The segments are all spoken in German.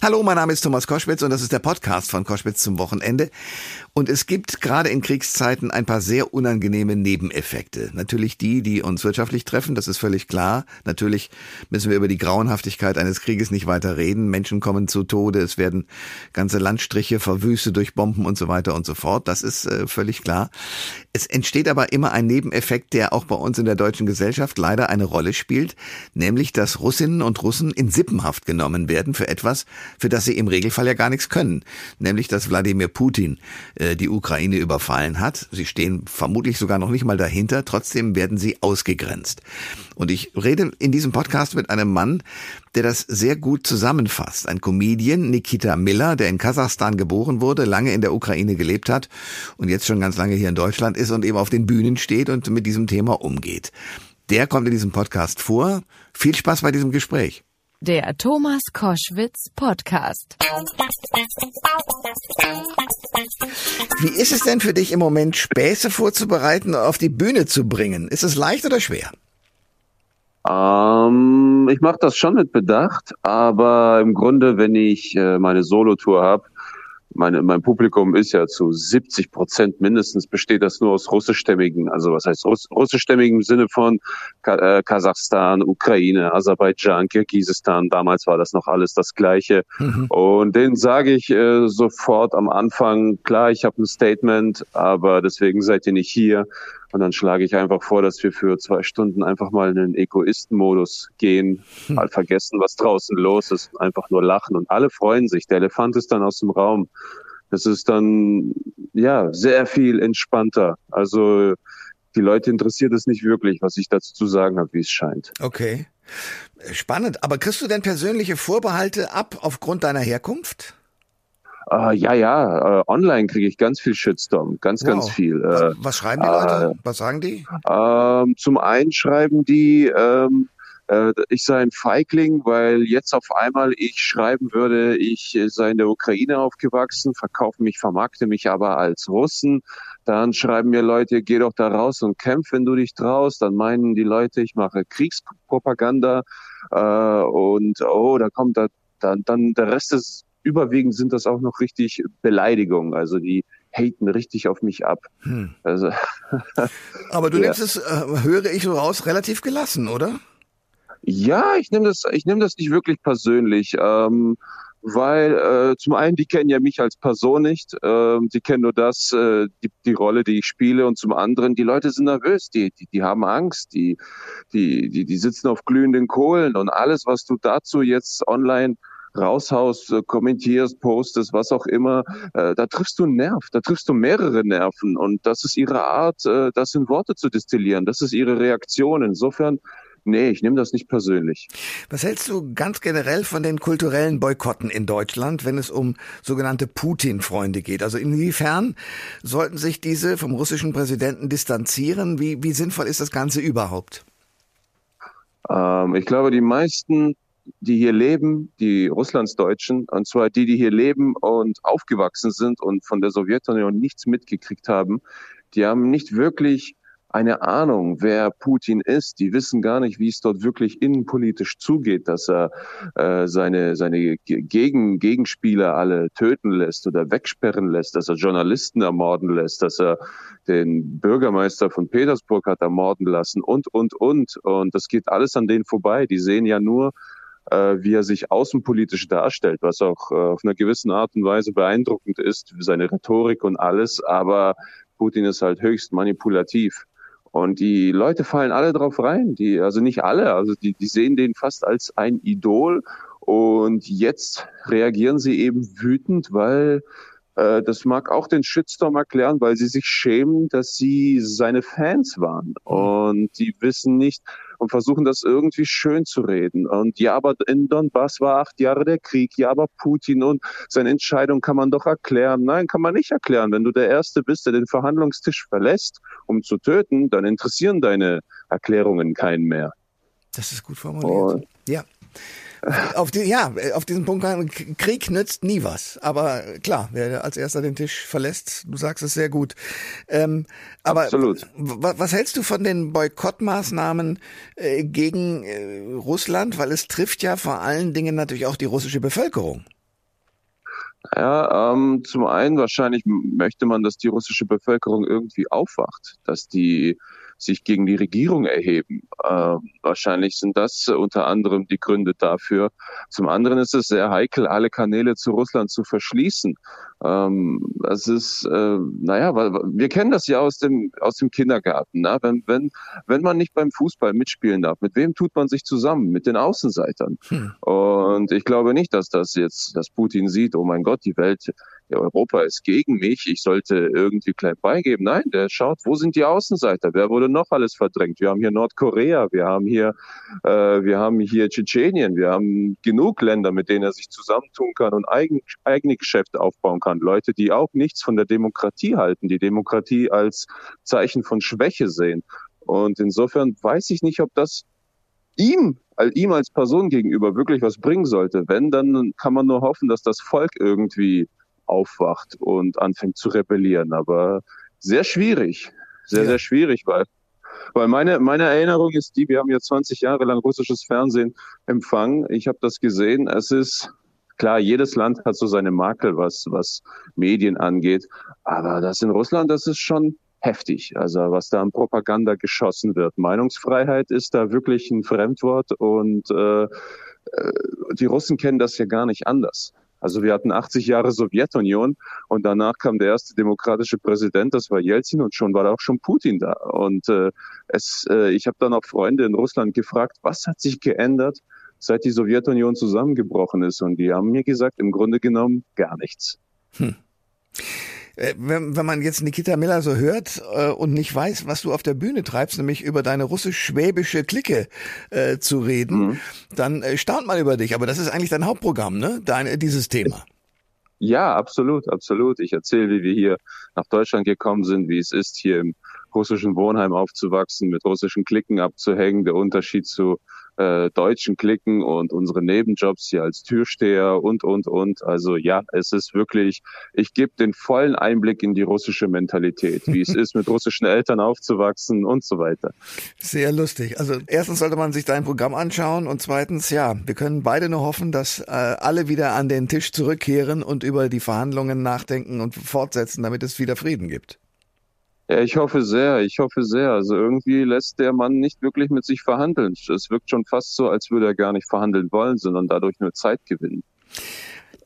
Hallo, mein Name ist Thomas Koschwitz und das ist der Podcast von Koschwitz zum Wochenende. Und es gibt gerade in Kriegszeiten ein paar sehr unangenehme Nebeneffekte. Natürlich die, die uns wirtschaftlich treffen, das ist völlig klar. Natürlich müssen wir über die Grauenhaftigkeit eines Krieges nicht weiter reden. Menschen kommen zu Tode, es werden ganze Landstriche verwüstet durch Bomben und so weiter und so fort. Das ist äh, völlig klar. Es entsteht aber immer ein Nebeneffekt, der auch bei uns in der deutschen Gesellschaft leider eine Rolle spielt, nämlich dass Russinnen und Russen in Sippenhaft genommen werden für etwas, für das sie im Regelfall ja gar nichts können, nämlich dass Wladimir Putin äh, die Ukraine überfallen hat. Sie stehen vermutlich sogar noch nicht mal dahinter, trotzdem werden sie ausgegrenzt. Und ich rede in diesem Podcast mit einem Mann, der das sehr gut zusammenfasst. Ein Comedian, Nikita Miller, der in Kasachstan geboren wurde, lange in der Ukraine gelebt hat und jetzt schon ganz lange hier in Deutschland ist und eben auf den Bühnen steht und mit diesem Thema umgeht. Der kommt in diesem Podcast vor. Viel Spaß bei diesem Gespräch. Der Thomas Koschwitz Podcast. Wie ist es denn für dich im Moment, Späße vorzubereiten und auf die Bühne zu bringen? Ist es leicht oder schwer? Ähm, ich mache das schon mit Bedacht, aber im Grunde, wenn ich äh, meine Solotour habe, meine, mein Publikum ist ja zu 70 Prozent mindestens besteht das nur aus russischstämmigen, also was heißt Russ, russischstämmigen im Sinne von Ka äh, Kasachstan, Ukraine, Aserbaidschan, Kirgisistan. Damals war das noch alles das Gleiche. Mhm. Und denen sage ich äh, sofort am Anfang, klar, ich habe ein Statement, aber deswegen seid ihr nicht hier. Und dann schlage ich einfach vor, dass wir für zwei Stunden einfach mal in den Egoisten-Modus gehen, hm. mal vergessen, was draußen los ist, einfach nur lachen und alle freuen sich. Der Elefant ist dann aus dem Raum. Das ist dann, ja, sehr viel entspannter. Also, die Leute interessiert es nicht wirklich, was ich dazu zu sagen habe, wie es scheint. Okay. Spannend. Aber kriegst du denn persönliche Vorbehalte ab aufgrund deiner Herkunft? Uh, ja, ja, uh, online kriege ich ganz viel Shitstorm, ganz, wow. ganz viel. Uh, was schreiben die Leute? Was sagen die? Ähm, zum einen schreiben die, ähm, äh, ich sei ein Feigling, weil jetzt auf einmal ich schreiben würde, ich sei in der Ukraine aufgewachsen, verkaufe mich, vermarkte mich aber als Russen. Dann schreiben mir Leute, geh doch da raus und kämpf, wenn du dich traust. Dann meinen die Leute, ich mache Kriegspropaganda und oh, da kommt da dann, dann der Rest ist überwiegend sind das auch noch richtig Beleidigungen. Also die haten richtig auf mich ab. Hm. Also, Aber du ja. nimmst es, äh, höre ich so raus, relativ gelassen, oder? Ja, ich nehme das, ich nehme das nicht wirklich persönlich. Ähm, weil äh, zum einen, die kennen ja mich als Person nicht, äh, die kennen nur das, äh, die, die Rolle, die ich spiele und zum anderen, die Leute sind nervös, die, die, die haben Angst, die, die, die, die sitzen auf glühenden Kohlen und alles, was du dazu jetzt online raushaust, äh, kommentierst, postest, was auch immer, äh, da triffst du einen Nerv, da triffst du mehrere Nerven und das ist ihre Art, äh, das in Worte zu destillieren, das ist ihre Reaktion. Insofern Nee, ich nehme das nicht persönlich. Was hältst du ganz generell von den kulturellen Boykotten in Deutschland, wenn es um sogenannte Putin-Freunde geht? Also inwiefern sollten sich diese vom russischen Präsidenten distanzieren? Wie, wie sinnvoll ist das Ganze überhaupt? Ähm, ich glaube, die meisten die hier leben, die Russlandsdeutschen, und zwar die, die hier leben und aufgewachsen sind und von der Sowjetunion nichts mitgekriegt haben, die haben nicht wirklich eine Ahnung, wer Putin ist. Die wissen gar nicht, wie es dort wirklich innenpolitisch zugeht, dass er äh, seine, seine Gegen Gegenspieler alle töten lässt oder wegsperren lässt, dass er Journalisten ermorden lässt, dass er den Bürgermeister von Petersburg hat ermorden lassen und, und, und. Und das geht alles an denen vorbei. Die sehen ja nur, wie er sich außenpolitisch darstellt, was auch äh, auf einer gewissen Art und Weise beeindruckend ist, seine Rhetorik und alles. Aber Putin ist halt höchst manipulativ. Und die Leute fallen alle drauf rein, die, also nicht alle, also die, die sehen den fast als ein Idol. Und jetzt reagieren sie eben wütend, weil äh, das mag auch den Shitstorm erklären, weil sie sich schämen, dass sie seine Fans waren. Mhm. Und die wissen nicht und versuchen das irgendwie schön zu reden. Und ja, aber in Donbass war acht Jahre der Krieg. Ja, aber Putin und seine Entscheidung kann man doch erklären. Nein, kann man nicht erklären. Wenn du der Erste bist, der den Verhandlungstisch verlässt, um zu töten, dann interessieren deine Erklärungen keinen mehr. Das ist gut formuliert. Und ja. Auf die, ja, auf diesen Punkt, Krieg nützt nie was. Aber klar, wer als erster den Tisch verlässt, du sagst es sehr gut. Ähm, aber Absolut. was hältst du von den Boykottmaßnahmen äh, gegen äh, Russland? Weil es trifft ja vor allen Dingen natürlich auch die russische Bevölkerung. Ja, ähm, zum einen wahrscheinlich möchte man, dass die russische Bevölkerung irgendwie aufwacht, dass die sich gegen die Regierung erheben. Äh, wahrscheinlich sind das unter anderem die Gründe dafür. Zum anderen ist es sehr heikel, alle Kanäle zu Russland zu verschließen. Ähm, das ist, äh, naja, wir kennen das ja aus dem, aus dem Kindergarten. Ne? Wenn, wenn, wenn man nicht beim Fußball mitspielen darf, mit wem tut man sich zusammen? Mit den Außenseitern. Hm. Und ich glaube nicht, dass das jetzt, dass Putin sieht, oh mein Gott, die Welt Europa ist gegen mich, ich sollte irgendwie klein beigeben. Nein, der schaut, wo sind die Außenseiter? Wer wurde noch alles verdrängt? Wir haben hier Nordkorea, wir haben hier, äh, wir haben hier Tschetschenien, wir haben genug Länder, mit denen er sich zusammentun kann und eigen, eigene Geschäfte aufbauen kann. Leute, die auch nichts von der Demokratie halten, die Demokratie als Zeichen von Schwäche sehen. Und insofern weiß ich nicht, ob das ihm, ihm als Person gegenüber wirklich was bringen sollte. Wenn, dann kann man nur hoffen, dass das Volk irgendwie aufwacht und anfängt zu rebellieren. Aber sehr schwierig, sehr, ja. sehr schwierig, weil, weil meine, meine Erinnerung ist die, wir haben ja 20 Jahre lang russisches Fernsehen empfangen. Ich habe das gesehen. Es ist klar, jedes Land hat so seine Makel, was, was Medien angeht. Aber das in Russland, das ist schon heftig. Also was da an Propaganda geschossen wird. Meinungsfreiheit ist da wirklich ein Fremdwort und äh, äh die Russen kennen das ja gar nicht anders. Also wir hatten 80 Jahre Sowjetunion und danach kam der erste demokratische Präsident, das war Jelzin und schon war da auch schon Putin da. Und äh, es, äh, ich habe dann auch Freunde in Russland gefragt, was hat sich geändert, seit die Sowjetunion zusammengebrochen ist? Und die haben mir gesagt, im Grunde genommen gar nichts. Hm. Äh, wenn, wenn man jetzt Nikita Miller so hört äh, und nicht weiß, was du auf der Bühne treibst, nämlich über deine russisch-schwäbische Clique äh, zu reden, mhm. dann äh, staunt man über dich. Aber das ist eigentlich dein Hauptprogramm, ne? Dein, dieses Thema. Ja, absolut, absolut. Ich erzähle, wie wir hier nach Deutschland gekommen sind, wie es ist, hier im russischen Wohnheim aufzuwachsen, mit russischen Klicken abzuhängen, der Unterschied zu äh, deutschen Klicken und unsere Nebenjobs hier als Türsteher und, und, und. Also ja, es ist wirklich, ich gebe den vollen Einblick in die russische Mentalität, wie es ist, mit russischen Eltern aufzuwachsen und so weiter. Sehr lustig. Also erstens sollte man sich dein Programm anschauen und zweitens, ja, wir können beide nur hoffen, dass äh, alle wieder an den Tisch zurückkehren und über die Verhandlungen nachdenken und fortsetzen, damit es wieder Frieden gibt. Ja, ich hoffe sehr, ich hoffe sehr. Also irgendwie lässt der Mann nicht wirklich mit sich verhandeln. Es wirkt schon fast so, als würde er gar nicht verhandeln wollen, sondern dadurch nur Zeit gewinnen.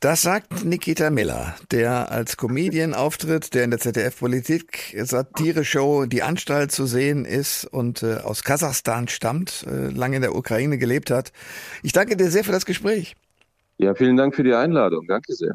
Das sagt Nikita Miller, der als Comedian auftritt, der in der ZDF-Politik-Satire-Show Die Anstalt zu sehen ist und äh, aus Kasachstan stammt, äh, lange in der Ukraine gelebt hat. Ich danke dir sehr für das Gespräch. Ja, vielen Dank für die Einladung. Danke sehr.